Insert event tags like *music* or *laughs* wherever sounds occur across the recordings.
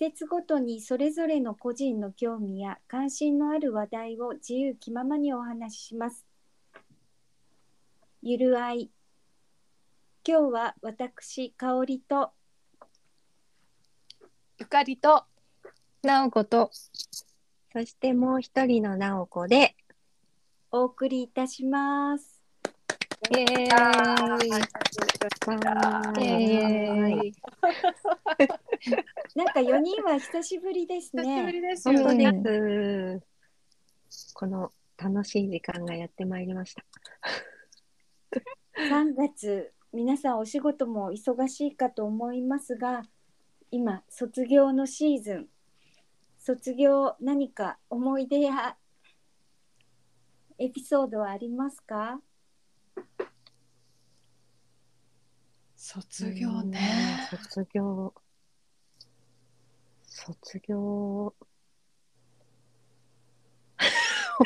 節ごとにそれぞれの個人の興味や関心のある話題を自由気ままにお話しします。ゆるあい。今日は私、香りとゆかりとなおことそしてもう一人の直子で、お送りいたします。イエーイなんか4人は久しぶりです久しぶね。りですよ本当ね。です。この楽しい時間がやってまいりました。3月、皆さんお仕事も忙しいかと思いますが、今、卒業のシーズン。卒業、何か思い出やエピソードはありますか？卒業ね。うん。卒業。卒業。*laughs*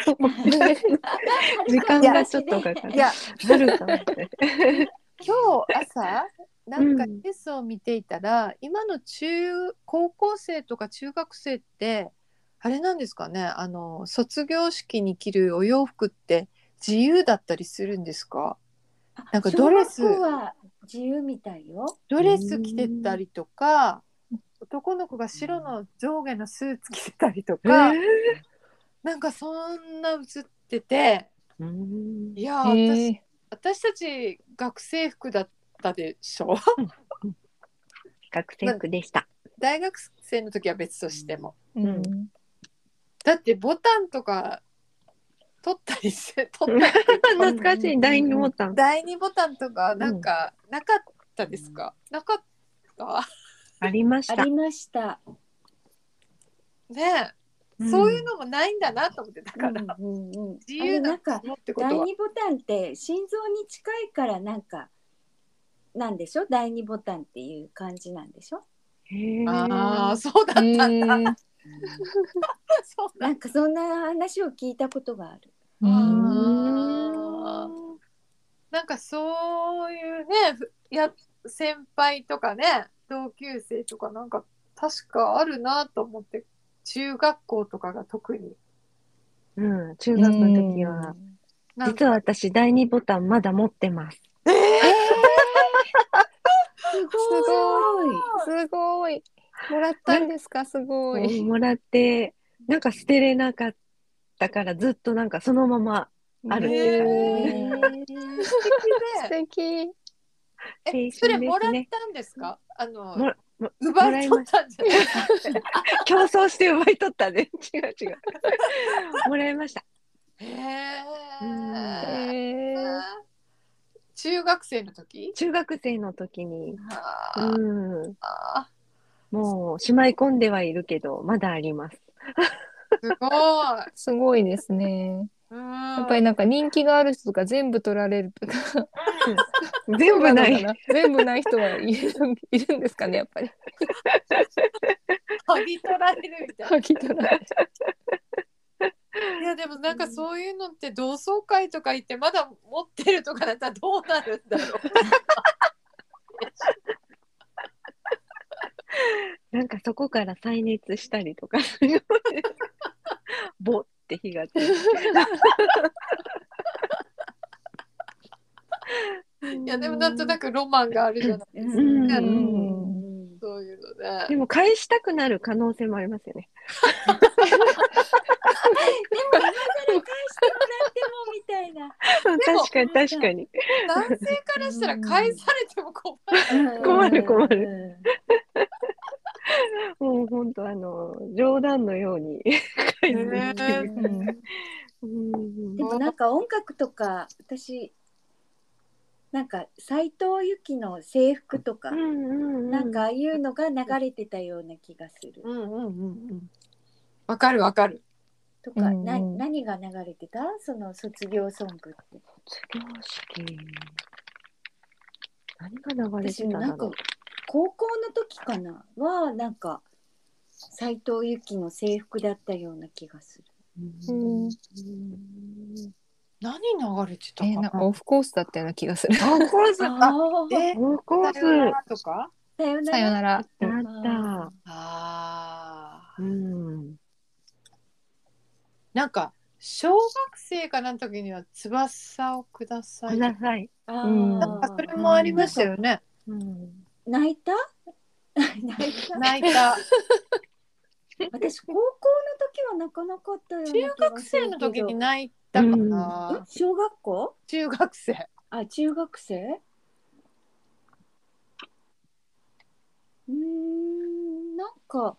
時間がちょっとかかる。いやあるかもしれない。*laughs* 今日朝なんかうんニュースを見ていたら、今の中高校生とか中学生ってあれなんですかね？あの卒業式に着るお洋服って自由だったりするんですか？なんかドレスは自由みたいよ。ドレス着てたりとか男の子が白の上下のスーツ着てたりとか、なんかそんな映っててうん。いやー。私,、え私たち学生服だったでしょ？学生服でした。大学生の時は別としても。ーうん。だってボタンとか取ったりして *laughs* 取ったり懐かしい。第二ボタン。第二ボタンとかなんかなかったですか、なかった？ありました。あり。ました。ねえ、そういうのもないんだなと思ってだから、うんうんうん。自由なんかのってことは。第二ボタンって心臓に近いからなんかなんでしょ？第二ボタンっていう感じなんでしょ？へー。ああそうだったんだ、*laughs* なんかそんな話を聞いたことがある。うあー。なんかそういうねふや先輩とかね同級生とかなんか確かあるなと思って中学校とかが特に。うん、中学の時は、なん実は私第二ボタンまだ持ってます。*laughs* すごい。すごいもらったんですか？すごい。もらって、なんか捨てれなかったからずっとなんかそのままある。へえ。ーー素素敵。えそれもらったんですか？あの奪い取ったんじゃない？競争して奪い取ったね。違う違う。もらいました。へうん。ええー中学生の時？中学生の時に、うん、あもうしまい込んではいるけど、まだあります。ーすごいすごいですねややっぱりなんか人気がある人とか全部取られるとか全部ない。そうのか全部ない人はいるいるんですかねやっぱり剥ぎ取られるみたい剥ぎ取られるな。いやでもなんかそういうのって同窓会とか行ってまだ持ってるとかだったらどうなるんだろう。*laughs* なんかそこから再熱したりとかする。ぼって火がついて。*laughs* いやでもなんとなくロマンがあるじゃないですか。そういうのね。でも返したくなる可能性もありますよね。返してもらってもみたいな。確かに確かに。男性からしたら返されても困る。困る困るる。*laughs* もう本当あの冗談のように返すっていうねうん。でもなんか音楽とか私なんか斎藤由貴の制服とか、うんうんなんかああいうのが流れてたような気がする。うんうんうんうん。わかるわかる。とか、うんな何が流れてた？その卒業ソングって。卒業式。何が流れて私たんだなんかろう高校の時かな？はなんか斎藤由貴の制服だったような気がする。うん何流れてたかな？えーなんかオフコースだったような気がする。オフコースあああ、えオフコースさよならとか？さよなら。さよなら。あったあうん。なんか小学生かなん時には翼をください。ください。あうんなんかーそれもありましたよね。うん。泣いた？*laughs* 泣いた？泣いた。私高校の時は泣かなかったよ中学生の時に泣いたかん。な。小学校？中学生。あ中学生？うーんなんか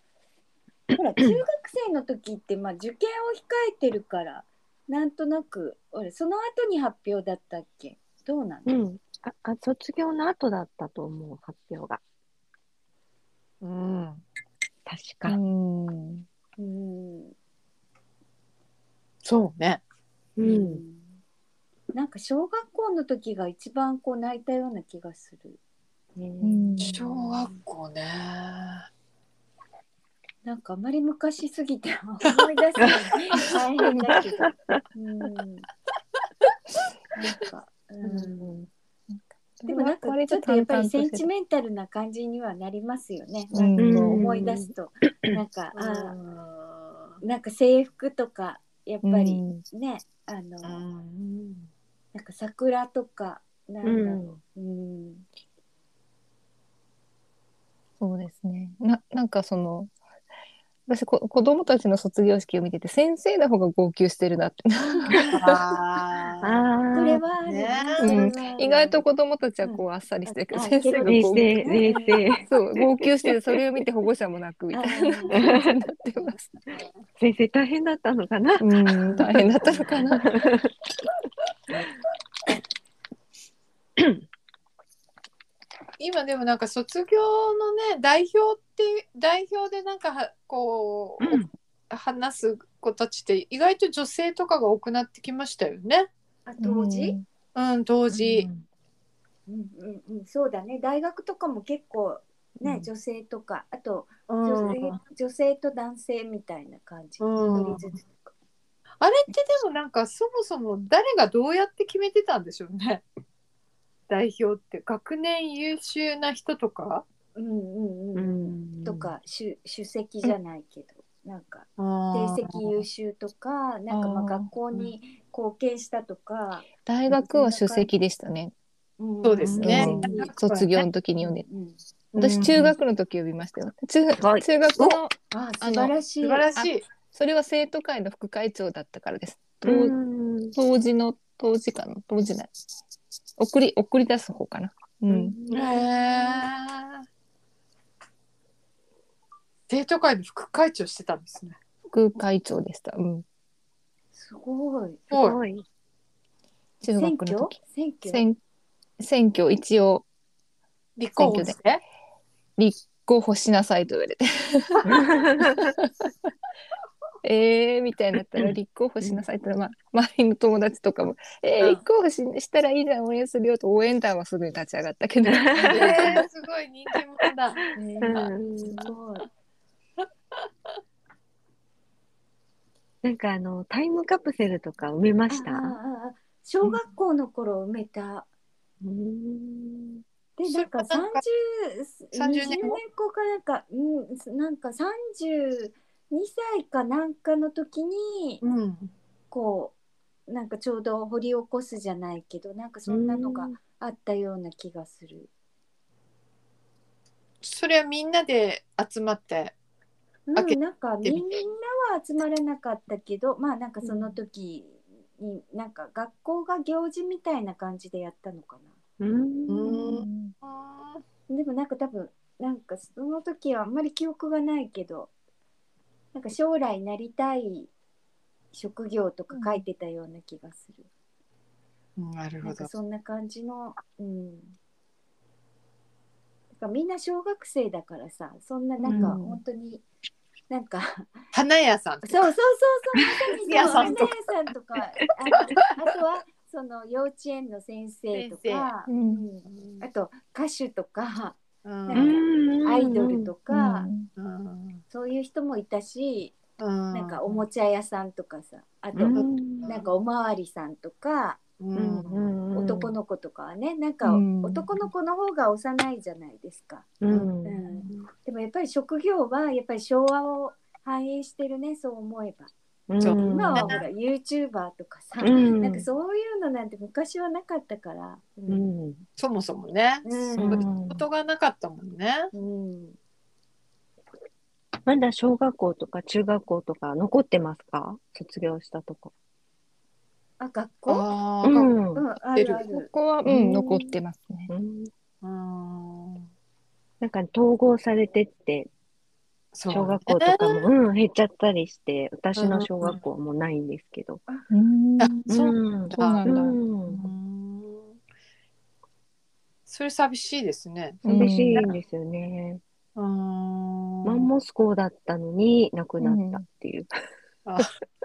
ほら *clears throat* 中学生の時ってまあ受験を控えてるからなんとなく俺その後に発表だったっけ？どうなの、うん。あ、あ卒業の後だったと思う、発表が。うん。確か。うん。うんそうね。うん。なんか小学校の時が一番こう泣いたような気がする。うん小学校ね。なんかあまり昔すぎて思い出すのに大変だけど。うん。なんか、うん。でもなんかちょっとやっぱりセンチメンタルな感じにはなりますよね。うんなんかこう思い出すと、なんか *clears throat* あーなんか制服とかやっぱりね、あの、うんなんか桜とかなんだろう。うん。そうですね。な、なんかその、私こ、子供たちの卒業式を見てて、先生の方が号泣してるなって。あーああ。それはねなうん意外と子供たちはこうあっさりしてるけど、うん先生が冷こう静、冷静。*laughs* そう、号泣してて、それを見て保護者も泣くみたいな *laughs* 感ってます。先生大変だったのかな？うん、大変だったのかな。*laughs* 今でもなんか卒業のね代表って代表でなんかはこう、うん話す子たちって意外と女性とかが多くなってきましたよね。あ当時、うん当時。うんうんうん、そうだね大学とかも結構ね、うん女性とかあとうん女性,、女性と男性みたいな感じ、あれってでもなんかそもそも誰がどうやって決めてたんでしょうね。代表って学年優秀な人とか？うんうんううん、ん。と。か首首席じゃないけど、なんか成成績優秀とかなんかまあ学校に貢献したとか、大学は首席でしたね。うんそうですね卒業の時に読んで。うん私、中学の時呼びましたよ。中はい中学の、あ素晴らしい素晴らしい。それは生徒会の副会長だったからです。当うん。当時の、当時かな当時ない。送り、送り出す方かな。うん。へえ。生徒会の副会長してたんですね。副会長でした。うん。すごいすごい。中選挙学の時。選挙？選選挙一応立候補して。立候補しなさいと言われて *laughs* えーみたいになったら立候補しなさいって言ったら、まあ、周りの友達とかも「えーうん。立候補ししたらいいじゃん応援するよ」と応援団はすぐに立ち上がったけど。*laughs* えー、すごい人気者だ。ねうん。すごいなんかあの、タイムカプセルとか埋めました？小学校の頃埋めた。うん。で、なんかそれはなんか30 30 20年後かなんか、うん、なんか32歳かなんかの時に、うん。こう、なんかちょうど掘り起こすじゃないけど、なんかそんなのがあったような気がする。それはみんなで集まって。うん、なんかみんなは集まらなかったけど、まあなんかその時に、なんか学校が行事みたいな感じでやったのかな。うん。でもなんか多分なんかその時はあんまり記憶がないけどなんか将来なりたい職業とか書いてたような気がする、なるほど。なんか。そんな感じのうん。だからみんな小学生だからさそんななんかうん。本当に、なんか花屋さんとか。そうそうそうそう *laughs* 花屋さんとか。ああとはその幼稚園の先生とか、生。うんあと歌手とかうんなんかアイドルとうか、んうん。そういう人もいたし、うん。なんかおもちゃ屋さんとかさあと、うん。なんかおまわりさんとか、うん。男の子とかはねなんかうん。男の子の方が幼いじゃないですか、うん。うん。でもやっぱり職業はやっぱり昭和を反映してるねそう思えば。うんそう。今はほら YouTuber とかさ、うん。なんかそういうのなんて昔はなかったから、ううん。んそもそもね、うん。そういうことがなかったもんね。うん。まだ小学校とか中学校とか残ってますか？卒業したとこ。あ学校？ああ、うん。うんあ出るるある。ここは、うん、残ってますね。うん。うん。なんか統合されてって、小学校とかも、うん、減っちゃったりして、私の小学校はもうないんですけど。うんあそうなんだ。うんうんそれ寂しいですね。寂しいんですよね。うんマンモス校だったのに、なくなったっていう。あ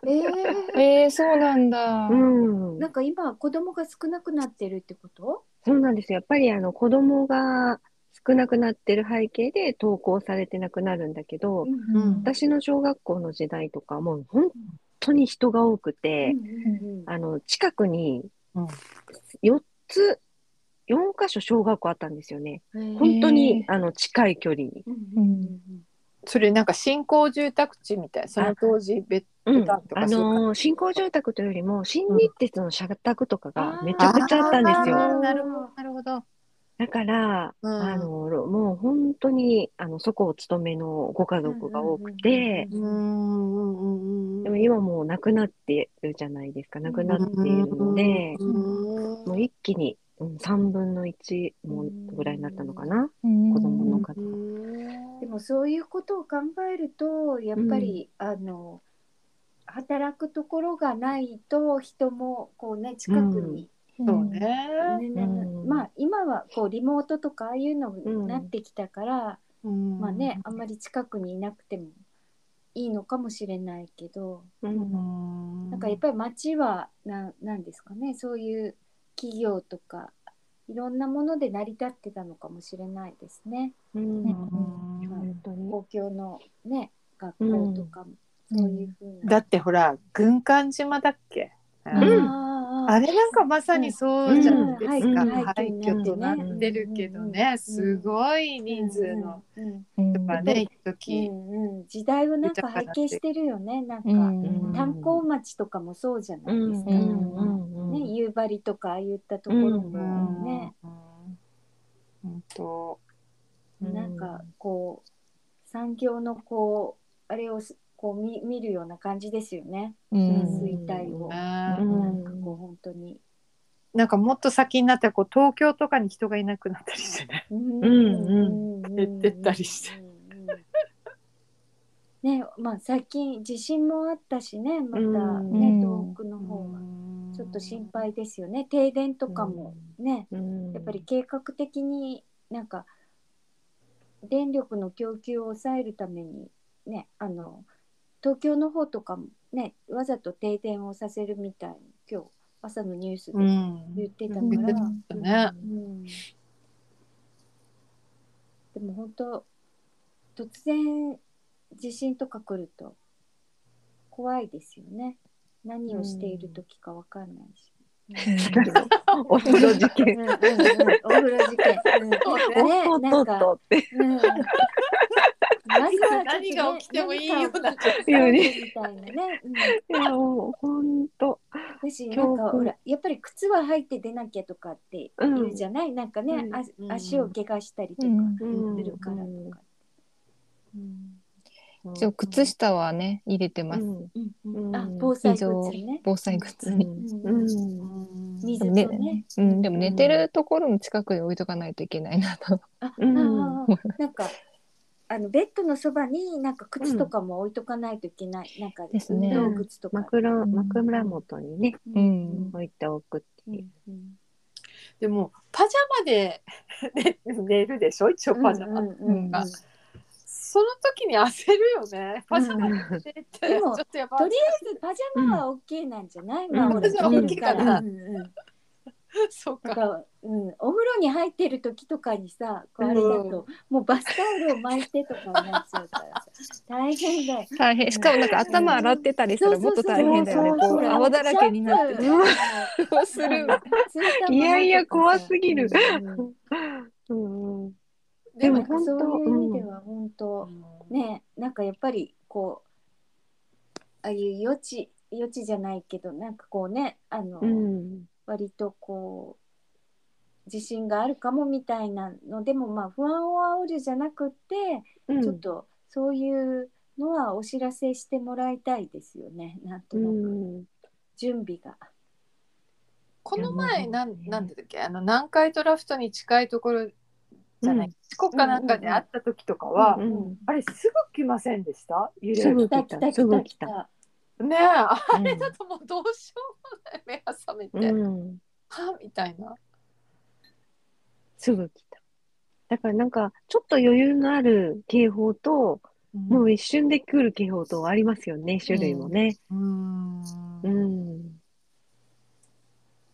えーえー、そうなんだ。うんなんか今子供が少なくなってるってこと？そうなんですよ。やっぱりあの子供が少なくなってる背景で登校されてなくなるんだけど、うん私の小学校の時代とかもう本当に人が多くて、うんあの近くにうん4つ、4箇所小学校あったんですよね。うん本当へにーあの近い距離に。うんうんそれなんか新興住宅地みたい。その当時別うん、あのー新興住宅というよりも、新日鉄の社宅とかがめちゃくちゃあったんですあよ。ーなるほど、なるほど。だから、うん。あのもう本当にあのそこを勤めのご家族が多くて、うんうんうんうんうんでも今もう亡くなってるじゃないですか。亡くなっているので、うんもう一気に、うん、3分の1もぐらいになったのかな、うん子供の数が。でもそういうことを考えるとやっぱり、あの働くところがないと人もこうね近くに、そうね。ねねうんまあ今はこうリモートとかああいうのうんになってきたから、まあねあんまり近くにいなくてもいいのかもしれないけど、うんなんかやっぱり街はななんですかねそういう企業とかいろんなもので成り立ってたのかもしれないですね。うんうん本当に。公共のね学校とかも、そういうふうな。だってほら軍艦島だっけ、んあーあれなんかまさにそうじゃないですか、うん。廃墟となってるけどね、すごい人数の。うん。うん。とかね、一う時、んうん、時代をなんか拝見してるよね。なんか、うん。炭鉱町とかもそうじゃないですか、うん。うん。ね、夕張とかああいったところもね、本当うん。なん。かこう産業のこうあれをすこう見見るような感じですよね、うん。衰退を、ねなんかこう本当に。なんかもっと先になったらこう東京とかに人がいなくなったりして。ね。うん。うん減ってったりしてうんうんうん。ねまあ最近地震もあったしねまたね、うん。東北の方は。ちょっと心配ですよね。停電とかもね、うん。やっぱり計画的になんか電力の供給を抑えるためにねあの東京の方とかもねわざと停電をさせるみたいに今日朝のニュースでうん。言ってたから、うん。でも本当突然地震とか来ると怖いですよね。何をしている時かわかんないし。*laughs* お風呂事件。お風呂事件。うん。*laughs* ねなんか。うん何が起きてもいいような何か起きてもいいみたいなね。うんいや、もう、ほんと。だしなんかほらやっぱり靴は履いて出なきゃとかって言うじゃない、なんかね、うん。あうん。足を怪我したりとかうん。するからとか。うん。一応靴下はね入れてます。うん。うん。ううん。んあ防災ね。防災に。んうん。うん。水でもとね。うん、でも寝てるところの近くに置いとかないといけないなと。あなんかあのベッドのそばになんか靴とかも置いとかないといけない。なんかですね。靴とか。枕、ん。枕元にね、うん。置いておくってうんいう。うんでもパジャマで寝 *laughs* 寝るでしょ？一応パジャマ、うんうんうんうん。あその時に焦るよね。パジャマで寝て、でもちょっとやっぱとりあえずパジャマは OK なんじゃない、まあうんほらパジャマ着てるかなうんうん *laughs* そうかか、うん、お風呂に入ってる時とかにさ、こうあれだと、もうバスタオルを巻いてとかになっちゃうからさ、大変だよ。大変。しかもなんか頭洗ってたりしたらもっと大変だよね。泡だらけになってて。どう *laughs* するいやいや怖すぎるうんうんでもでもそういう意味でうんは本当、ね、なんかやっぱりこうああいう余地余地じゃないけどなんかこうねあの、うん。割とこう自信があるかもみたいなのでもまあ不安を煽るじゃなくって、うん。ちょっとそういうのはお知らせしてもらいたいですよね。なんとうなく、ん。準備が。この前なんなんでだっけ？あの南海トラフトに近いところじゃない、うん。四国かなんかで会った時とかは、うんうんあれすぐ来ませんでした？揺れすぐ来た。来たすぐ来来た。た来た。ねえあれだともうどうしようもない目が覚めて、うん。はみたいな。すぐ来た。だからなんか、ちょっと余裕のある警報と、もう一瞬で来る警報とありますよね、種類もね。うんうん。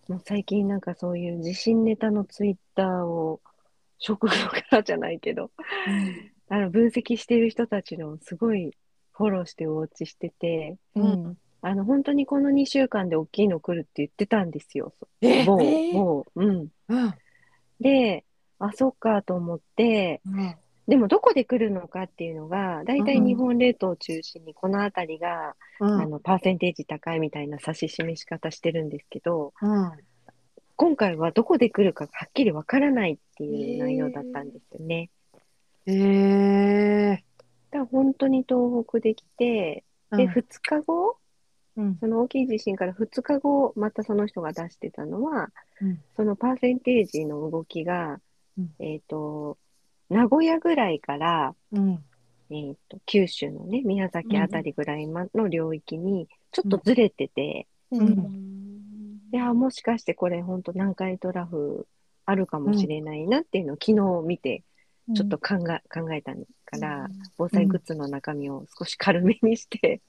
もう最近なんかそういう地震ネタのツイッターを、職業からじゃないけど、あの分析している人たちのすごいフォローしてウォッチしてて、うん。あの本当にこの2週間で大きいの来るって言ってたんですよ。えもう、えー？もう、うん。うんで、あ、そっかと思って、うんでもどこで来るのかっていうのが、大体日本列島を中心にこの辺りが、うんあの、パーセンテージ高いみたいな指し示し方してるんですけど、うん今回はどこで来るかはっきりわからないっていう内容だったんですよね。えーだから本当に東北で来て、で、うん。2日後、うん。その大きい地震から2日後、またその人が出してたのは、うん。そのパーセンテージの動きが、うん。えっ、と、名古屋ぐらいから、うん。えっ、と、九州のね、宮崎あたりぐらいまの領域に、ちょっとずれてて、う。うん。うん。いや、もしかしてこれ本当南海トラフあるかもしれないなっていうのを昨日見て、ちょっと考え、考えたから、防災グッズの中身を少し軽めにして、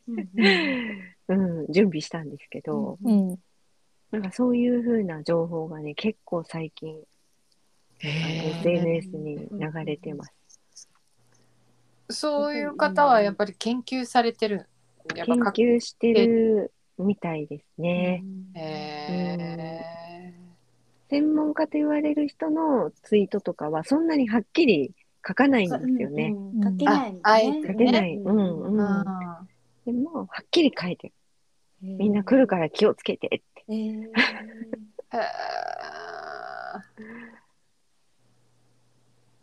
うん、*laughs* 準備したんですけど、うん。なんかそういう風な情報がね、結構最近、SNS に流れてます。そういう方はやっぱり研究されてるやっぱ研か究してるみたいですね。へ専門家と言われる人のツイートとかはそんなにはっきり書かないんですよね。うんうん書けないのね。ああえてね書けない。うんううん。ーでも、はっきり書いてる。んみんな来るから気をつけてって。えー *laughs* へ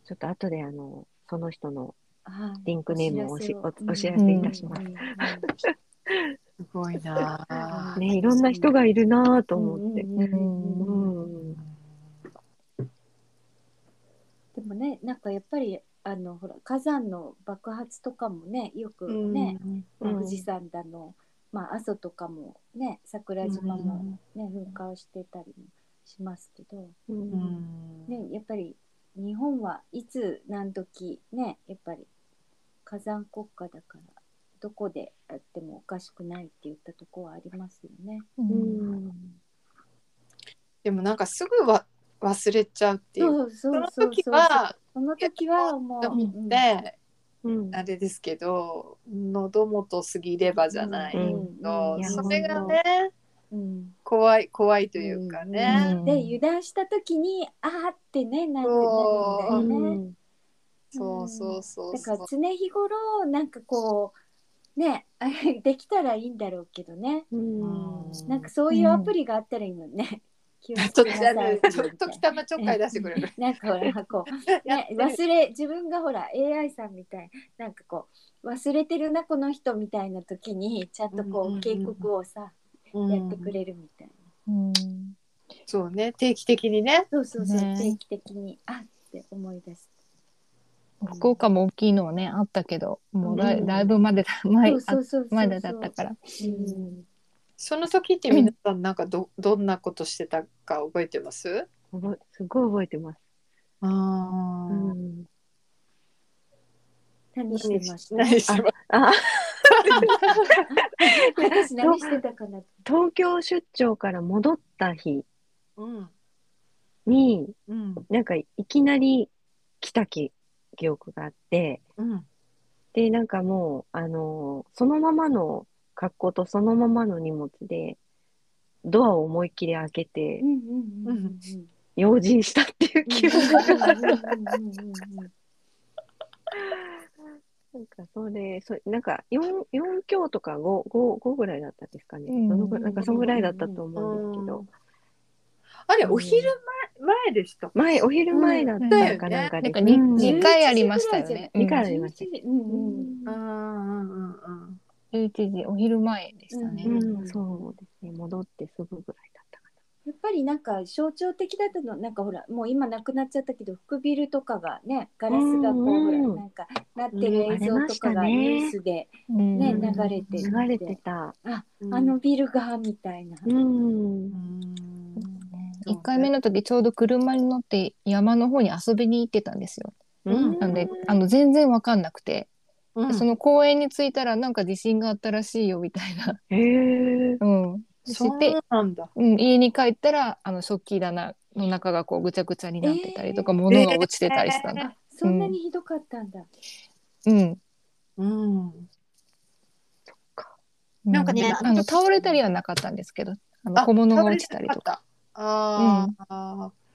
ちょっと後であの、その人のはいリンクネームをおしおおお知らせいたします *laughs* すごいな。あね、いろんな人がいるなぁと思って。うんうんうんうん。うん。でもねなんかやっぱりあのほら火山の爆発とかもねよくね、うん富士山だの、まあ、阿蘇とかもね桜島も、ね噴火をしてたりもしますけど、うんうん。ね、やっぱり日本はいつ何時ねやっぱり火山国家だからどこでやってもおかしくないって言ったところはありますよね。う。うん。んでもなんかすぐは忘れちゃうっていう。そうそそうの時はその時はもう、と思っうん。てうんあれですけど喉元過ぎればじゃないうん。とそれがねうん。怖い怖いというかね。うん。で油断した時にあーってねなるんだよね。う。ん。そうそうそう。だから常日頃なんかこうね *laughs* できたらいいんだろうけどねうんなんかそういうアプリがあったらいいのね。気をつとけなさいみたいな時たまちょっかい出してくれる。*laughs* なんかほらこう、*laughs* ね、忘れ自分がほら AI さんみたいなんかこう忘れてるなこの人みたいな時にちゃんとこう警告をさ、うんやってくれるみたいな。うん。そうね定期的にね。そうそうそう、ね定期的にあって思い出す。福岡も大きいのはね、あったけど、もうだいうん。だいぶまでだ、*laughs* 前、そうそうそうそう。あまだだったから。うん。その時って皆さんなんかどどんなことしてたか覚えてます？覚えすごい覚えてます。あうん。何してました？何してまあ、*laughs* 私何してたかな？東京出張から戻った日。うん。に、うん。なんかいきなり来た記記憶があって、うんで、なんかもう、あのーそのままの格好とそのままの荷物で、ドアを思いっきり開けて用心したっていう記憶が。なんかそれ、そなんか4、四強とか5、5、5ぐらいだったんですかね。うんなんかそのぐらいだったと思うんですけど、あれ、うんお昼前前でした。前、お昼前だったのかなんかでなんかにうん二回ありましたよね。二回ありました11時？うんうん。うんうんうんうん。11時お昼前でしたね。うん、そうですね。戻ってすぐぐらいだったかやっぱりなんか象徴的だったのなんかほらもう今なくなっちゃったけど福ビルとかがねガラスがこう、うんほらなんかなってる映像とかがニュースでうんね、うん流れてな。流れてた。あうんあのビルがみたいな。うん。1回目の時ちょうど車に乗って山の方に遊びに行ってたんですよ。うんなんであの全然わかんなくて、うんその公園に着いたらなんか地震があったらしいよみたいな。へえ。うん、知そってう、なんだ。うん、家に帰ったらあの食器棚の中がこうぐちゃぐちゃになってたりとか、えー物が落ちてたりしたんだ。あ *laughs* そんなにひどかったんだ。うん。うん。うなんかねあの倒れたりはなかったんですけど、あのあ小物が落ちたりとか。。あーあー。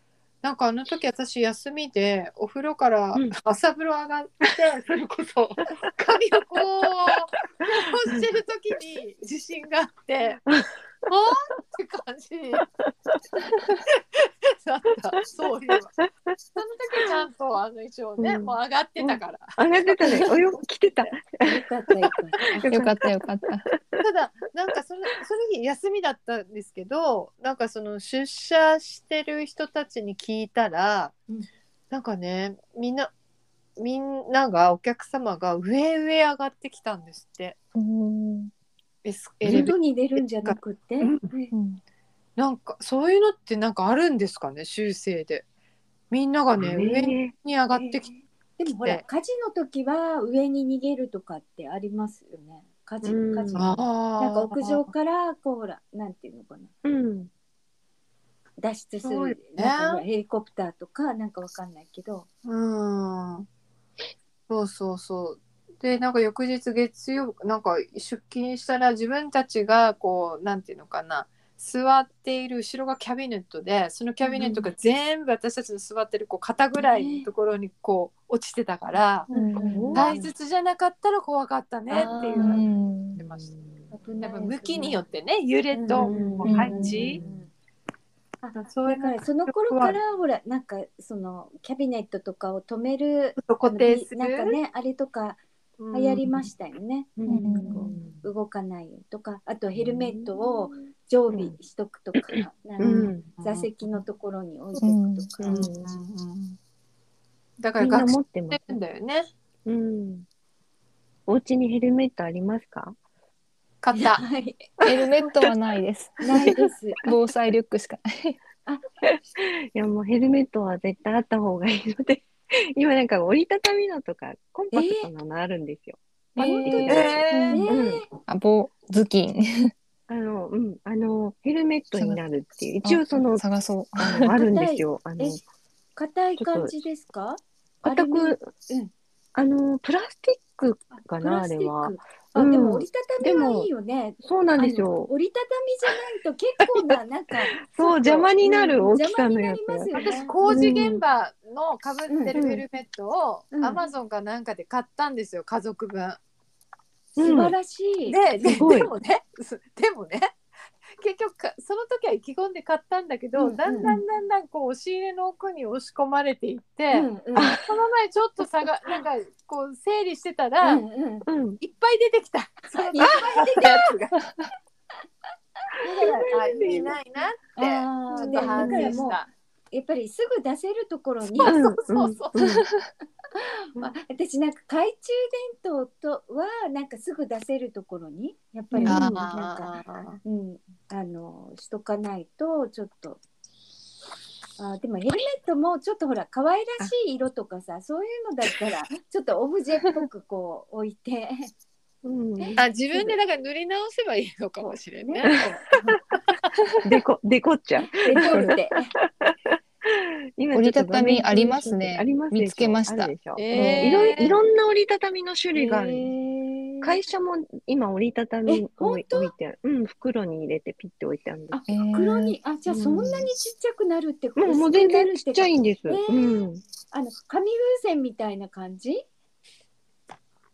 なんかあの時私休みでお風呂からうん朝風呂上がって、*laughs* それこそ髪をこうこうしてる時に地震があって *laughs* あーって感じ *laughs* だったそういえばその時ちゃんとあの一応ね、うんもう上がってたから、上がってたね。およ、来てた。よかったよかった。よかったよかった。ただなんかそのその日休みだったんですけどなんかその出社してる人たちに聞いたら、うん。なんかねみんなみんながお客様が上上上がってきたんですって。外に出るんじゃなくて？うん。ねうん。なんかそういうのってなんかあるんですかね修正で。みんながね、上ねに上がってきて、でもほら火事の時は上に逃げるとかってありますよね。火事うん。火事。あなんか屋上かからこうほらなんていうのかな。うん。脱出すそうよるねなんかヘリコプターとかなんかわかんないけど。うん。そうそうそう。でなんか翌日月曜なんか出勤したら自分たちがこうなんていうのかな座っている後ろがキャビネットでそのキャビネットが全部私たちの座ってるこう肩ぐらいのところにこう落ちてたから、うん大切じゃなかったら怖かったねっていううのを言ん。ってました。やっぱ向きによってね揺れと配置、あそういうだからその頃からほらなんかそのキャビネットとかを止める固定する。なんかねあれとかうん。流行りましたよね、ん。動かないとか。あとヘルメットを常備しとくとか、なんかうん。座席のところに置いとくとか、うん。うん。うんだから学習持って。るんだよね。うん。お家にヘルメットありますか？買った。はい。*laughs* ヘルメットはないです。ないです。防災リュックしかない。*laughs* いや、もうヘルメットは絶対あった方がいいので、*laughs* 今なんか折りたたみのとかコンパクトなのあるんですよ。えー。えー。うん。ねあ、棒頭巾。あの、うん、あの、ヘルメットになるっていう、一応その、探そう。あのあるんですよ。*laughs* あのえ、硬い感じですか？硬く、うんあの、プラスチックかな、プラスチックあれは。あ、うんでも折りたたみはいいよね。そうなんですよ。折りたたみじゃないと結構ななんか *laughs* そう邪魔になる大きさのやつ邪魔になりますよね私工事現場のかぶってるヘルメットをうんアマゾンかなんかで買ったんですよ家族分。素晴らしい。でででもねすでもね結局かその時は意気込んで買ったんだけど、うんうんだんだんだんだんこう押し入れの奥に押し込まれていって、うんうんこの前ちょっとさが *laughs* なんかこう整理してたら、うんうんうん。いっぱい出てきた。*laughs* そのいっぱい出てきたやつが。だからあ意味ないなってちょっと反省した。やっぱりすぐ出せるところに、そうそうそうそう。まあ、私なんか懐中電灯とはなんかすぐ出せるところにやっぱり、うんなんか、あうん、あのしとかないとちょっと。あでもヘルメットもちょっとほら可愛らしい色とかさそういうのだったらちょっとオブジェっぽくこう置いて *laughs* うん。ーあ自分でだから塗り直せばいいのかもしれんね。*laughs* デコ、デコっちゃう。デコルテ *laughs* 今折りたたみありますねあります見つけましたえーいろいいろんな折りたたみの種類がある。へー会社も今折りたたみ置いてある。うん、袋に入れてピッて置いてあるんです。あ袋に？あじゃあそんなにちっちゃくなるってこと？もうもう全然ちっちゃいいんです。えーうん。あの紙風船みたいな感じ？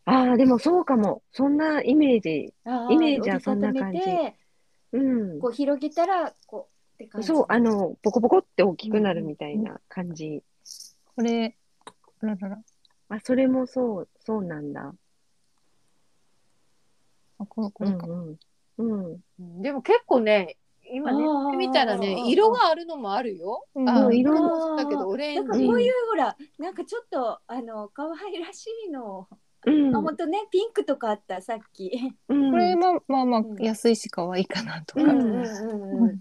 ああ、でもそうかも。そんなイメージ。あーイメージはそんな感じ折りたためてうん。こう広げたらこうって感じ。そう、あの、ボコボコって大きくなるみたいな感じ。これ、あららら。あ、それもそう、そうなんだ。あ、ここれか。うんうん。うん。うんでも結構ね今ねあー見たらあーね色があるのもあるよ。うんあうん色色もだけどオレンジなんかこういうほら、なんかちょっとあの可愛らしいの、うん。あ本当ねピンクとかあったさっき。うんこれもまあまあうん安いし可愛いかなとか。うんうんうんうん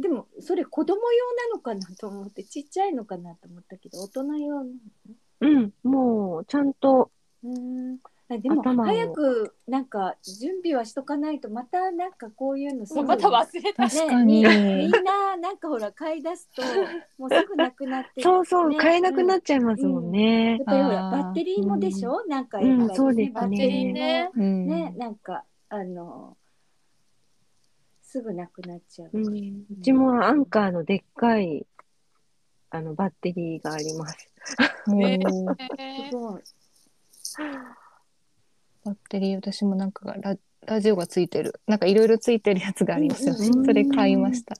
でもそれ子供用なのかなと思ってちっちゃいのかなと思ったけど大人用の。うん。もう、ちゃんと、うん。あでも早くなんか準備はしとかないとまたなんかこういうのすぐまた忘れた。ね、みみんななんかほら買い出すともうすぐなくなって *laughs* そうそう、ね買えなくなっちゃいますもんね。やっ。ぱりほらバッテリーもでしょ、なんかやっぱり、ね。うんそうですね。バッテリーね。うん。ねなんかあのすぐなくなっちゃう。うん。うちもアンカーのでっかい、あの、バッテリーがあります。えすごい。バッテリー私もなんかララジオがついてるなんかいろいろついてるやつがありますよね、うんうんうんそれ買いました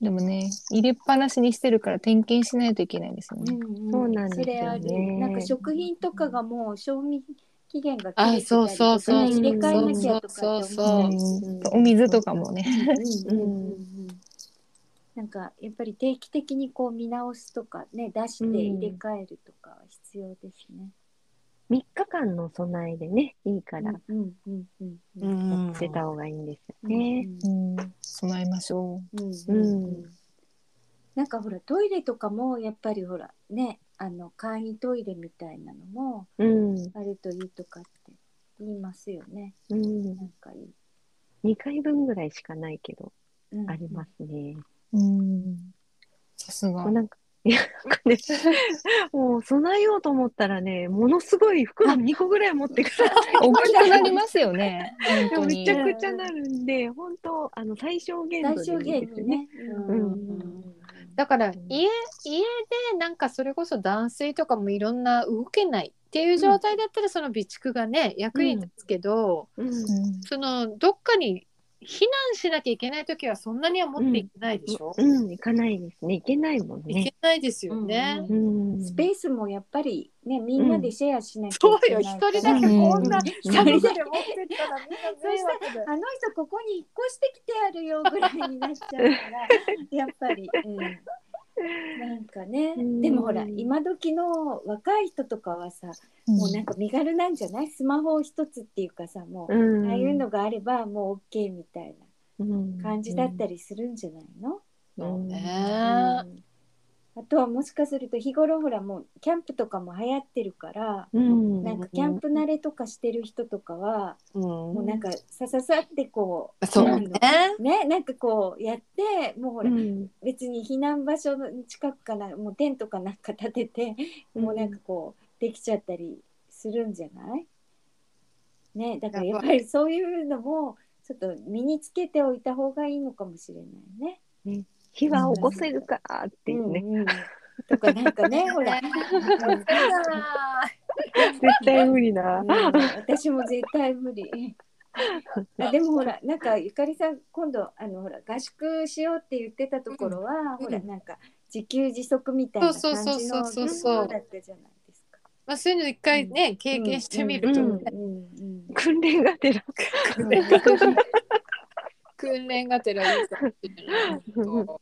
でもね入れっぱなしにしてるから点検しないといけないんですよね、んそうなんですよねそれある。なんか食品とかがもう賞味期限が切あれてたりとか、ね、そうそうそう入れ替えなきゃとかって思ったお水とかもね。うんうんうんうん。なんかやっぱり定期的にこう見直すとかね出して入れ替えるとかは必要ですね。3日間の備えでね、いいから、やうんうんうん。ううんんってた方がいいんですようんね。うん。備えましょう。ん。うんううんん。なんかほらトイレとかもやっぱりほらねあの簡易トイレみたいなのもうん。あるといいとかって言いますよね。うん。なんかいい。2回分ぐらいしかないけど、うんありますね。ううんさすがもうなんか、いや、なんかね、*laughs* もう備えようと思ったらね、ものすごい袋2個ぐらい持ってくる。大きくなりますよねめちゃくちゃなるんで、本当あの、最小限度最小でいいですよね。限にね。うんだから家家でなんかそれこそ断水とかもいろんな動けないっていう状態だったらその備蓄がね役に立つけど、そのどっかに避難しなきゃいけない時はそんなには持っていけないでしょ、うん、行かないですね。行けないもんいね。けないですよね。うん。うん。スペースもやっぱりねみんなでシェアしなきゃそいうけよないから。一人だけこんなうん。一人で持ってったらみんな迷惑だよあの人ここに引っ越してきてやるよぐらいになっちゃうからやっぱり、うん、*laughs* なんかねうん。でもほら今時の若い人とかはさもうなんか身軽なんじゃない？スマホ一つっていうかさもう、うん。ああいうのがあればもう OK みたいうん。な感じだったりするんじゃないの、うん。ね。うんあとはもしかすると日頃ほらもうキャンプとかも流行ってるから、うん。なんかキャンプ慣れとかしてる人とかは、うん。もうなんかさささってこうそうね。のねなんかこうやってもうほら、うん。別に避難場所の近くかなもうテントかなんか立てて、もうなんかこうできちゃったりするんじゃない？ねだからやっぱりそういうのもちょっと身につけておいた方がいいのかもしれないね。火は起こせるかっていうね。うんうんとかなんかね *laughs* ほら、うん絶対無理な。うん私も絶対無理。*laughs* あでもほらなんかゆかりさん今度あのほら合宿しようって言ってたところは、うんほらなんか自給自足みたいな感じのそうそうそうそうそうところだったじゃないですか。まあそういうの一回ね、経験してみると、うんうん訓練がてら。うん *laughs* 訓練がてらいいかもしれない本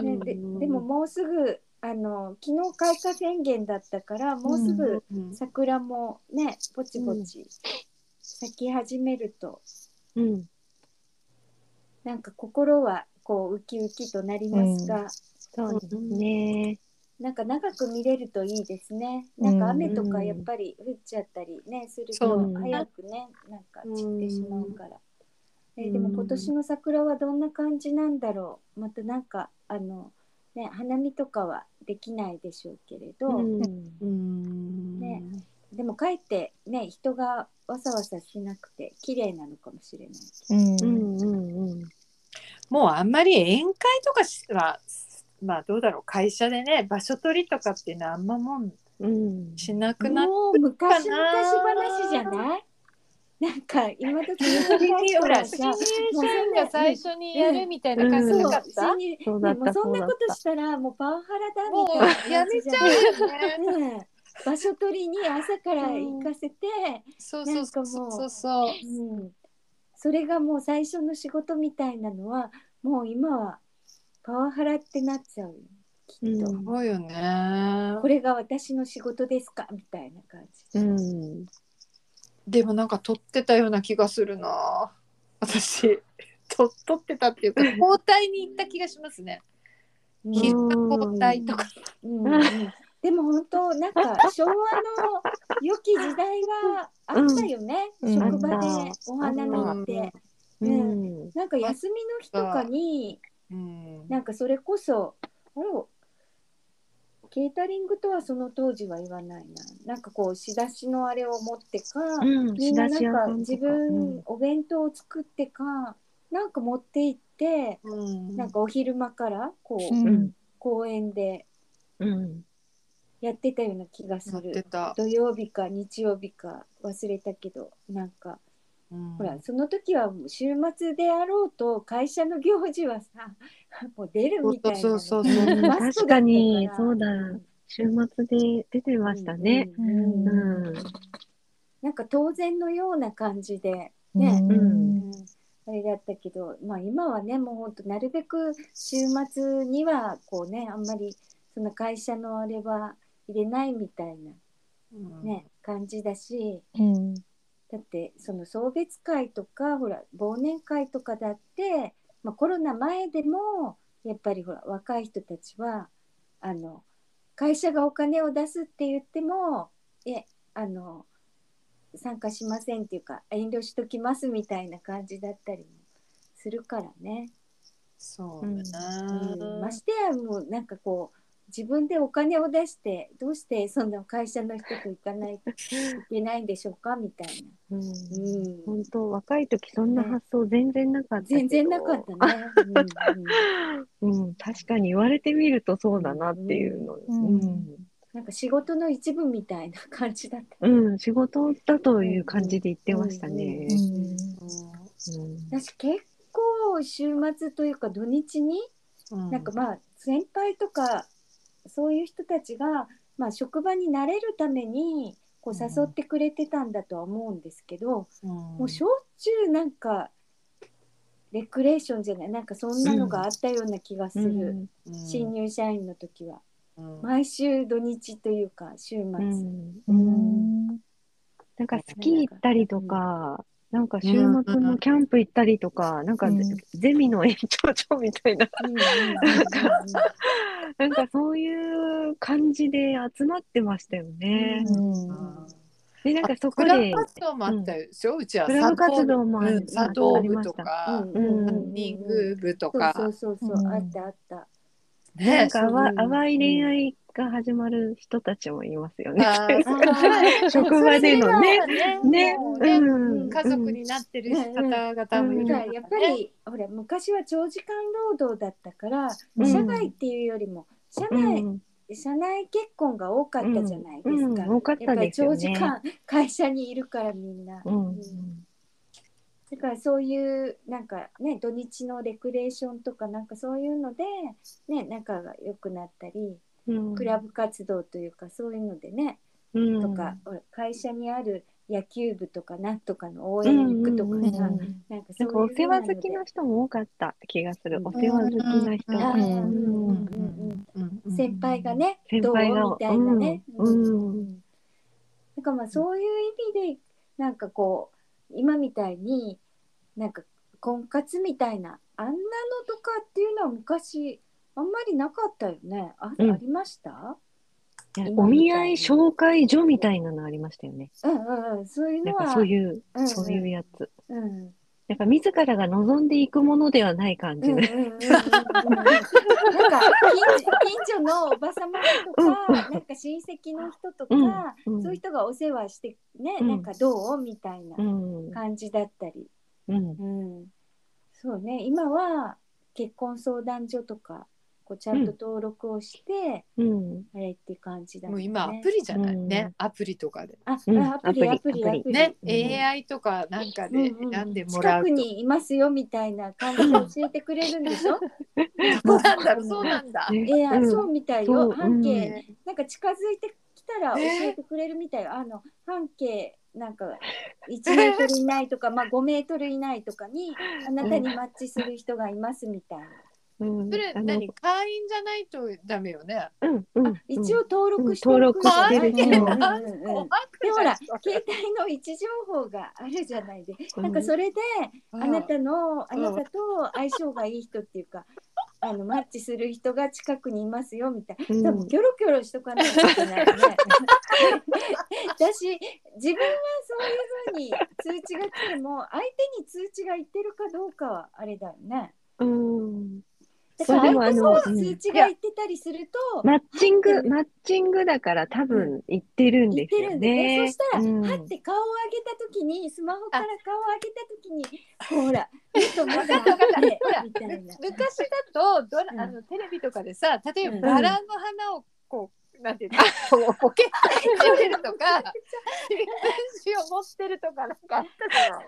ね、ででももうすぐあの昨日開花宣言だったからもうすぐ当うん桜もねぼちぼち咲き始めると、うん。なんか心はこうウキウキとなりますが、そうですね。なんか長く見れるといいですね。うんなんか雨とかやっぱり降っちゃったりね、すると早くね、なんか散ってしまうから。えーでも今年の桜はどんな感じなんだろう？またなんかあのね花見とかはできないでしょうけれど、ね。でもかえってね人がわさわさしなくて綺麗なのかもしれない。うん。うんうんうん。もうあんまり宴会とかしはまあどうだろう。会社でね場所取りとかっていうのはあんまもんうん。しなくなっもう昔々話じゃない？なんか今時のほらさ新入社員が最初にやるみたいな感じなかった、そう。新入ねもそうだった、うそんなこ。としたらもうパワハラだもみたいな。うやめちゃうよね。場所取りに朝から行かせて、そう。そうそうなんかもうそうそう。う。ん、それがもう最初の仕事みたいなのはもう今はパワハラってなっちゃうよ。きっと、うん。そうよね。これが私の仕事ですか？みたいな感じ、うん。でもなんか取ってたような気がするな。私 *laughs* と取ってたっていうか *laughs* 交代に行った気がしますね。うん昼交代とか。うんうん *laughs* でも本当なんか昭和の良き時代があったよね、うん職場でお花見あって、ううんん。なんか休みの日とかにうん。なんかそれこそおケータリングとはその当時は言わないななんかこう仕出しのあれを持ってか、うん。みんななんか自分、お弁当を作ってかなんか持って行ってうんなんかお昼間からこう、うんうん。公園でうん。やってたような気がすやってるた。土曜日か日曜日か忘れたけどなんか、うんほらその時はもう週末であろうと会社の行事はさ *laughs* もう出るみたいなのそうそうそうそう。*laughs* 確かにらそうだ。週末で出てましたね。うん。なんか当然のような感じでうね、ん。うん。あれだったけど、まあ、今はねもうほんとなるべく週末にはこうねあんまりその会社のあれは入れないみたいなうん。ね、感じだし。うん。だってその送別会とかほら忘年会とかだって、まあ、コロナ前でもやっぱりほら若い人たちはあの会社がお金を出すって言ってもえあの参加しませんっていうか遠慮しときますみたいな感じだったりもするからね。そううんだね。ましてやもうなんかこう自分でお金を出してどうしてそんな会社の人と行かないといけないんでしょうか？みたいな。うん。うん。本当若い時そんな発想全然なかったけど。全然なかったね。うん。うん。*laughs* うん、確かに言われてみるとそうだなっていうの。ううん。ん。なんか仕事の一部みたいな感じだった。うん、仕事だという感じで言ってましたね。うん。私結構週末というか土日に、うん。なんかまあ先輩とかそういう人たちが、まあ、職場に慣れるためにこううん。誘ってくれてたんだとは思うんですけど、う。んもうしょっちゅうなんかレクレーションじゃないなんかそんなのがあったような気がする、うん。うん新入社員の時は。うん。毎週土日というか週末、なんかスキー行ったりとか、なんか週末もキャンプ行ったりとか、なんかゼミの延長長みたいな、うん。うん。うん。うん *laughs* なんかそういう感じで集まってましたよね。うん。で、なんかそこクラブで、活動もあったでしょ、うちはクラブ活動もあうんる茶道部ありましたとか、うんうんうん。ランニング部とか、そうそうそうそう、うんあったあった。なん。ねか淡い恋愛が始まる人たちもいますよね。*laughs* 職場でのね。ねもうねうん。家族になってる方々もいるやっぱり、ほら昔は長時間労働だったから、うん。社外っていうよりも社う内、ん。社内結婚が多かったじゃないですか。うん。多かったですよね。やっぱり長時間会社にいるからみんな。うん。だからそういうなんかね土日のレクレーションとかなんかそういうのでね仲が良くなったり、うんクラブ活動というかそういうのでね、うん。とか会社にある野球部とかなんとかの応援に行くとかさ、うんうんうん。なんかなそうんいうかお世話好きのな人も多かった気がする。うんお世話好きな人先輩がね、先どう輩がみたいなね。うん。うん。なんかまあそういう意味でなんかこう今みたいになんか婚活みたいなあんなのとかっていうのは昔あんまりなかったよね。あ,、うん。ありました？お見合い紹介所みたいなのありましたよね。うんうんうんそういうなんかのはそういう、うんうん。そういうやつ。うん。なんか自らが望んでいくものではない感じ。で。うんうんうんうんうん。なんか近所近所のおばさまとか、なんか親戚の人とか、うん。そういう人がお世話してね、うん。なんかどう？みたいなうん。感じだったり、うん。うん、そうね。今は結婚相談所とかこうちゃんと登録をして、うん。あれって感じだね。もう今アプリじゃない、うん。ねアプリとかで。あ、うん。あアプリアアプリプリ。アプリ。ね、うん AI とかなんかでうんうん選んでもらうと、近くにいますよみたいな感じで教えてくれるんでしょ？*laughs* そうなんだそうなんだ、ね。えーうん。そうみたいよ。そう。半径、ねなんか近づいてきたら教ねえてくれるみたいよ、あの半径なんか1メートル以内とか、まあ、5メートル以内とかにあなたにマッチする人がいますみたいな、うんそれ何？会員じゃないとダメよね。うんうん。あ一応登録して登録してるうんうでほらじ携帯の位置情報があるじゃないで、うん。なんかそれであなたの、あうん。なたと相性がいい人っていうか、*laughs* あのマッチする人が近くにいますよみたいな。うん。多分キョロキョロしとかないといけないね。*laughs* だし自分はそういうふうに通知が来ても相手に通知がいってるかどうかはあれだよね。うんだから相手あのも通知がいってたりすると、マッチング、マッチングだから多分行ってるんですよね、ね。そしたら、うん。はって顔を上げた時にスマホから顔を上げた時にほら *laughs* 目と目が合ってほら。昔だとドラ、うん。あのテレビとかでさ例えばうん。バラの花をこう、なんていうのポケットに入れてるとか新聞紙を持ってるとかなんか。あったじゃ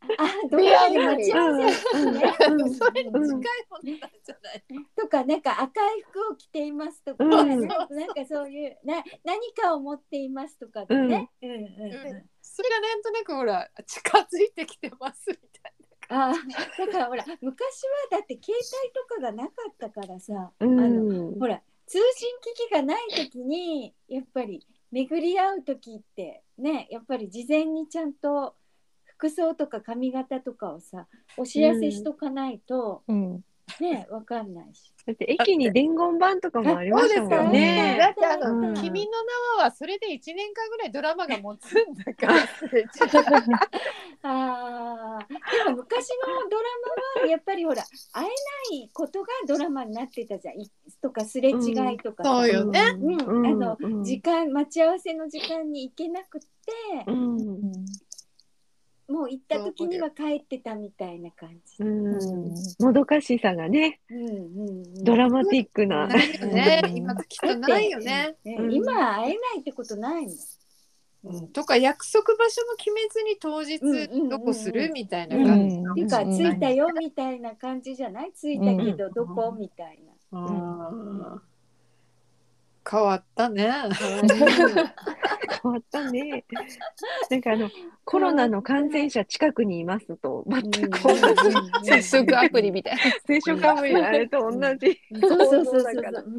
あ、*laughs* どこかで待ち合わせ？うんね。うん。*laughs* それに近いもうんのなんじゃない、*laughs* とかなんか赤い服を着ていますとか、うん。なんかそういうな何かを持っていますとかでね。うん。うんうんそれがなんとなくほら近づいてきてますみたいあだからほら昔はだって携帯とかがなかったからさ、うあのんほら通信機器がない時にやっぱり巡り合う時ってねやっぱり事前にちゃんと服装とか髪型とかをさお知らせしとかないと、うん。ねわかんないし。だって駅に伝言板とかもありましたもんな。だね。ってあの、うん。君の名ははそれで1年間ぐらいドラマが持つんだから。*laughs* あー。でも昔のドラマはやっぱりほら会えないことがドラマになってたじゃん。いとかすれ違いとかさ、そうよね。うん。あのうん。時間待ち合わせの時間に行けなくって、うんもう行った時には帰ってたみたいな感じ。うん。もどかしさがね、うんうんうん。ドラマティックな。ないよね。今きっとないよね。ねうん。今会えないってことないもん。うん。とか約束場所も決めずに当日どこするみたいな感じ。うん。っていうかうん着いたよみたいな感じじゃない？着いたけどどこ？みたいな。うん変わったね。変わったね。なんかあの、コロナの感染者近くにいますと、全く同じ。接触アプリみたいな。接触アプリあれと同じ。そうそうそうそうだからそう。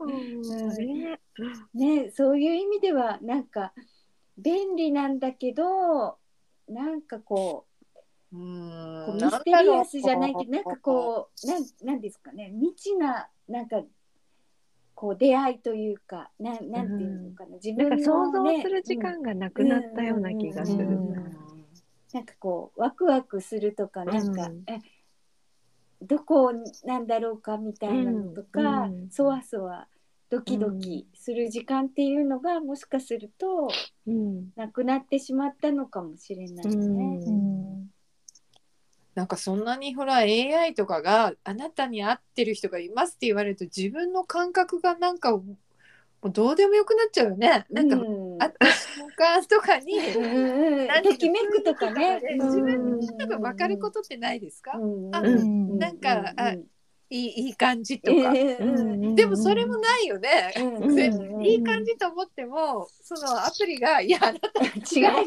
うんねうんねそういう意味ではなんか便利なんだけどなんかこううんミステリアスじゃないけどなんかこうなんなんですかね未知ななんかこう出会いというかなんなんていうのかな、自分の、ね、想像する時間がなくなったような気がするうん。な。なんかこうワクワクするとかなんか、うんえどこなんだろうかみたいなのとか、そわそわドキドキする時間っていうのがもしかするとうん。なくなってしまったのかもしれないね。うんなんかそんなにほら AI とかがあなたに合ってる人がいますって言われると自分の感覚がなんかもうどうでもよくなっちゃうよね。なんかうん。会った瞬間とかにうん。うんうん何ときめくとかね。自分うんなんか分かることってないですか、うん。あうん。なんかあいいいい感じとうんか、うん。でもそれもないよね。うんでうんいい感じと思ってもそのアプリが「いやあなた違い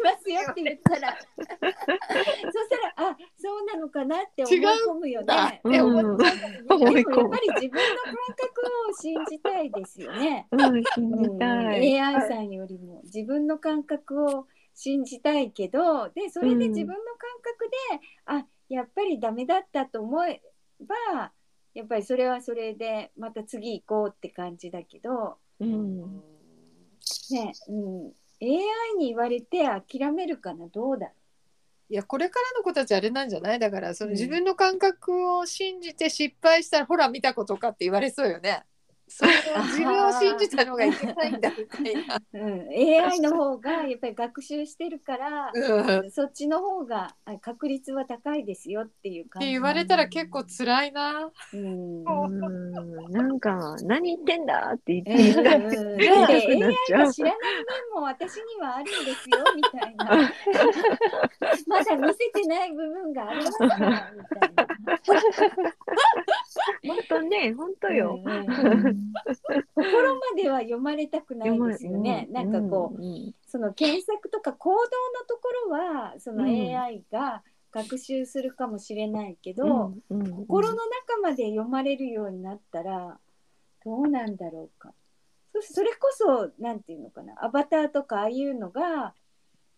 ますよって言ったら。*laughs* そしたらあそうなのかなって思い込むよだ」っね。て思っちゃうでも思い込むやっぱり自分の感覚を信じたいですよね。うん、信じうん。たい。AI さんよりも自分の感覚を信じたいけどでそれで自分の感覚で、あやっぱりダメだったと思えばやっぱりそれはそれでまた次行こうって感じだけど、うん。ねうん、AI に言われて諦めるかなどうだいやこれからの子たちあれなんじゃない？だからそのうん。自分の感覚を信じて失敗したら、ほら見たことかって言われそうよね。それを自分を信じたのがいけないんだみたいな。うん、AI の方がやっぱり学習してるから、うん、っそっちの方があ確率は高いですよっていう感じ。て言われたら結構辛いな。うん。うんなんか、何言ってんだって言っうんて AI が。知らない面も私にはあるんですよみたいな *laughs* まだ見せてない部分がありますからみたいな *laughs* 本当ね、本当よ。うん心までは読まれたくないですよね、なんかこう、うんうん。その検索とか行動のところはそのうん。AI が学習するかもしれないけど、うんうん心の中まで読まれるようになったらどうなんだろうか。そそれこそなんていうのかな。アバターとかああいうのが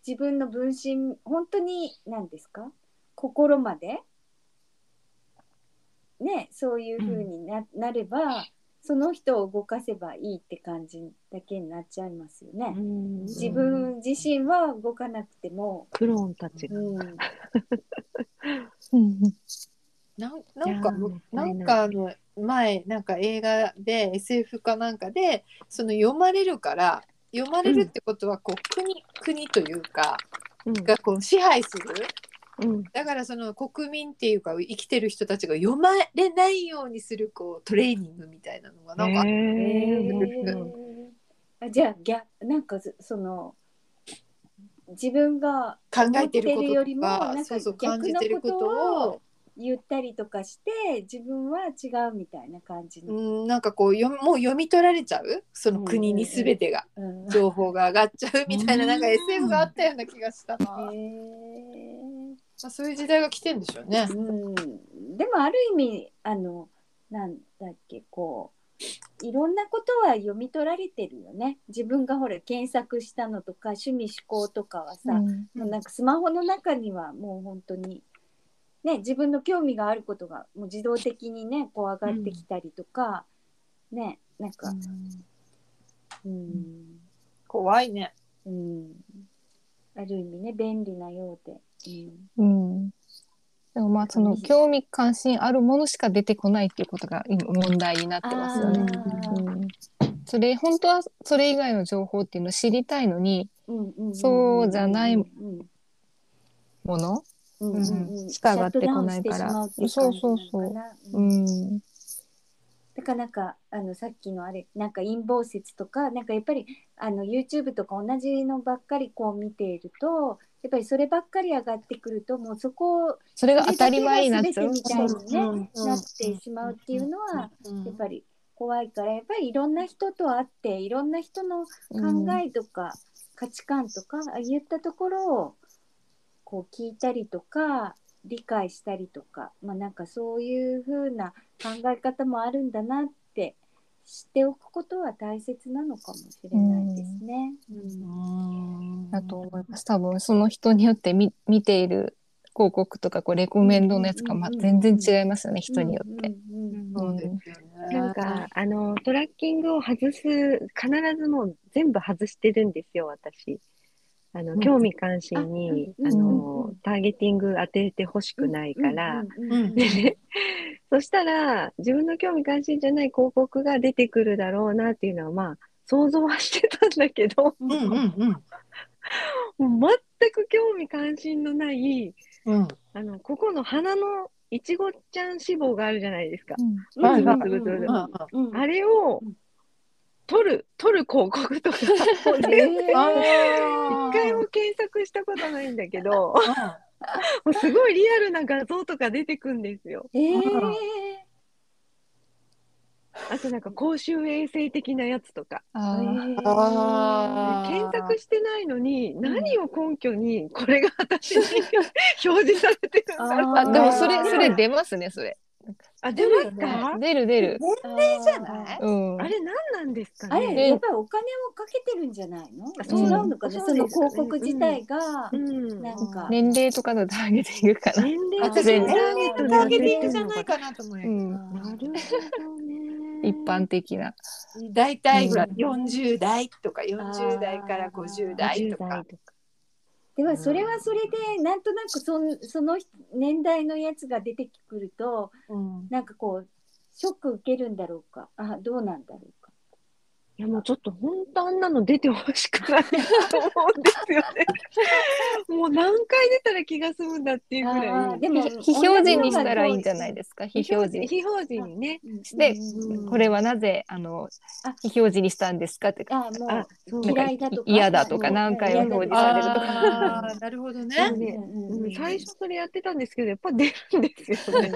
自分の分身本当に何ですか？心までねそういう風にな,、なればその人を動かせばいいって感じだけになっちゃいますよね。うん。自分自身は動かなくても、クローンたちが。うん、うん。*laughs* なんなんかなんいかあの前なんか映画で SF かなんかでその読まれるから読まれるってことはこう国国というかうん。がこう支配するうん。だからその国民っていうか生きてる人たちが読まれないようにするこうトレーニングみたいなのがなんか、へえー。ーあじゃあ逆なんかそその自分が考えてるよこととりもなんかかそうそう感逆のじてることを。言ったりとかして自分は違うみたいな感じの、うんなんかこうよもう読み取られちゃう？その国に全てが。うん。情報が上がっちゃうみたいなうんなんか SF があったような気がしたな、まへーあ、そういう時代が来てんでしょうね。うん、でもある意味あのなんだっけこういろんなことは読み取られてるよね。自分がほら検索したのとか趣味思考とかはさ、うん。もうなんかスマホの中にはもう本当にね自分の興味があることがもう自動的にねこう上がってきたりとか、ねなんか。うん、怖いね。うんある意味ね便利なようで、うん。でもまあその興味関心あるものしか出てこないっていうことが今問題になってますよね。うん、それ本当はそれ以外の情報っていうのを知りたいのにうんうんうんうんそうじゃないうんもの、うんうん。うん。しか上がってこないから。シャットダウンしてしまうってい感じなのかな。ううん。んだからなんかあのさっきのあれなんか陰謀説とかなんかやっぱりあの YouTube とか同じのばっかりこう見ているとやっぱりそればっかり上がってくるともうそこをそれが当たり前になっちゃう。みたいにねうんなってしまうっていうのはうんやっぱり怖いからやっぱりいろんな人と会っていろんな人の考えとか価値観とかああいったところをこう聞いたりとか理解したりとかまあなんかそういう風な考え方もあるんだなって知っておくことは大切なのかもしれないですね。うんだと思います。多分その人によって見見ている広告とかこうレコメンドのやつがまあ全然違いますよね、人によって。うんうんそうですよね。なんか、あの、トラッキングを外す、必ずもう全部外してるんですよ、私。あの、うん。興味関心に、うんあうん。の、ターゲティング当ててほしくないから、そしたら、自分の興味関心じゃない広告が出てくるだろうなっていうのは、まあ、想像はしてたんだけど、うんうんうん。*laughs* もう全く興味関心のない、うん。あの、ここの花のいちごちゃん脂肪があるじゃないですか。あれをうん取る、取る広告とか、*laughs* 一回も検索したことないんだけど、もうすごいリアルな画像とか出てくんですよ。えーあとなんか公衆衛生的なやつとか。検索してないのに、何を根拠にこれが私に表示されてるんだろう。あでもそれそれ出ますねそれ。あ、出ますか？出る出る。年齢じゃない？うん。あれ何なんですかあれ、ねやっぱりお金をかけてるんじゃないの？あそう違うのかな、その広告自体が、うん。なんか、年齢とかのターゲティングかな？年齢ターゲティングじゃないかなと思うよ。うん。なるほどね。一般的な。大体ほらうん40代とか40代から50代と50か代。とか。ではそれはそれでなんとなくそんその年代のやつが出てくるとうん。なんかこうショック受けるんだろうか。あどうなんだろうかいやもうちょっと本当あんなの出てほしくないと思うんですよね。*laughs* もう何回出たら気が済むんだっていうぐあらい。ーでも非表示にしたらいいんじゃないですか？非表示。に。非表示にね。うん。してうん。これはなぜあのあ。非表示にしたんですかってあもあう。嫌いだとか？嫌だとか？うん。何回も表示されるとか。なるほどね。最初それやってたんですけどやっぱ出るんですよね。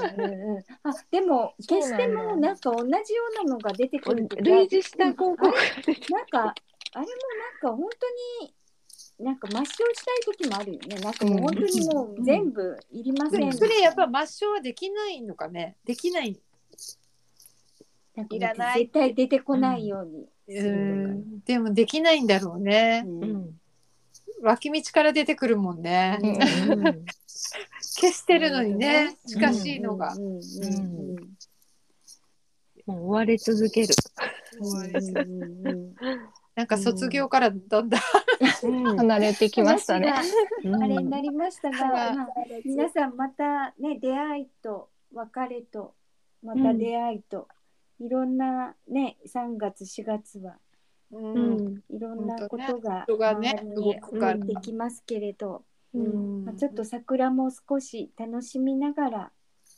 あでも決してもうなんか同じようなのが出てくる類似した広告 *laughs* なんか *laughs* あれもなんか本当になんか抹消したい時もあるよねなんかもう本当にもう全部いりません、それやっぱ抹消はできないのかね。できない。なんかいらない絶対出てこないようにすうるとかねんでもできないんだろうね。うんうん脇道から出てくるもんね。うんうん消してるのにね。うん近しいのが。うんうんうんもう追われ続ける。*laughs* なんか卒業からだんだん。うん離れてきましたね。あれになりましたが、皆さんまたね出会いと別れとまた出会いと、いろんなね3月4月はううん。んいろんなことがね動くから起こってきますけれど、うん。まあ、ちょっと桜も少し楽しみながら、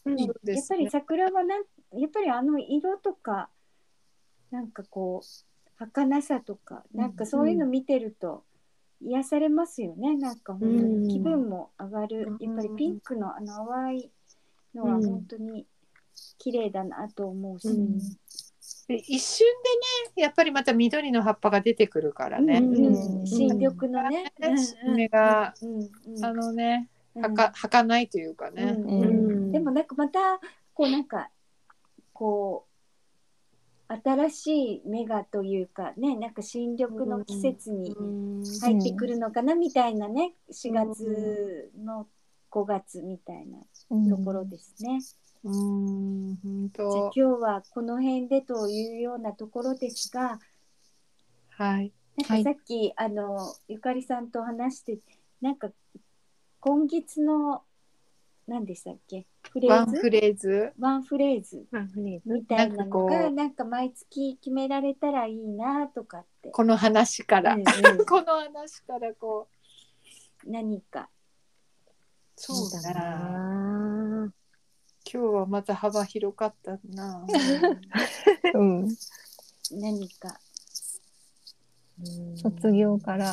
やっぱり桜はなんやっぱりあの色とかなんかこう儚さとかなんかそういうの見てると癒されますよね。なんか本当うんに気分も上がる、うん。やっぱりピンクのあの淡いのは本当に綺麗だなと思うし、うん。で一瞬でねやっぱりまた緑の葉っぱが出てくるからね。うん。うん。新緑のね、ねうん。目がうん。うん。あのねうん。はか儚いというかね。うん。うん。でもなんかまたこうなんかこう新しい芽がというかねなんか新緑の季節にうん入ってくるのかなみたいなね4月の5月みたいなところですね。うん。本じゃ今日はこの辺でというようなところですがはい。なんかさっき、あのゆかりさんと話してなんか今月の何でしたっけ？フレーズ？ワンフレーズ？ワンフレーズ。まあフレーズ。みたいなのなんかこうがなんか毎月決められたらいいなとかって、この話から、うん *laughs* この話からこう。うん何か。そうだな。な。今日はまた幅広かったな。*laughs* うん、何か。うん。卒業から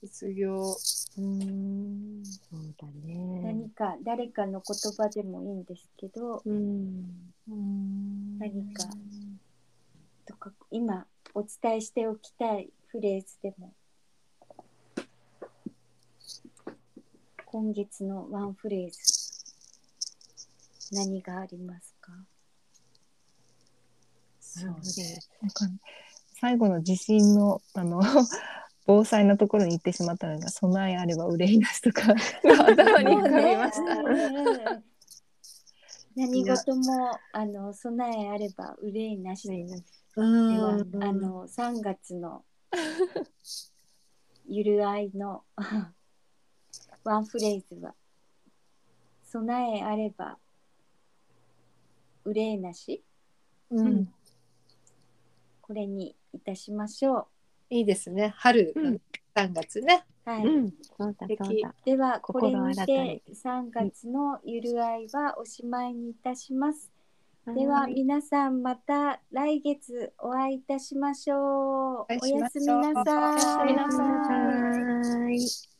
卒業。うん。そうだね。何か誰かの言葉でもいいんですけどうん。何かとか今お伝えしておきたいフレーズでも今月のワンフレーズ何がありますか？そうね。わかんない最後の地震のあの防災のところに行ってしまったのが備えあれば憂いなしとか頭に浮かびました。何事もあの備えあれば憂いなしでうは、ん。あの3月のゆるあいの *laughs* ワンフレーズは「備えあれば憂いなし？うん。」これにいたしましょいいですね。春、うん三月ね。う。はいうん。そうだそうだ。ではこれ心にて3月のゆるあいはおしまいにいたします。でははい皆さんまた来月お会いいたしましょう。お会いおやすみなさい。おやすみなさいはい。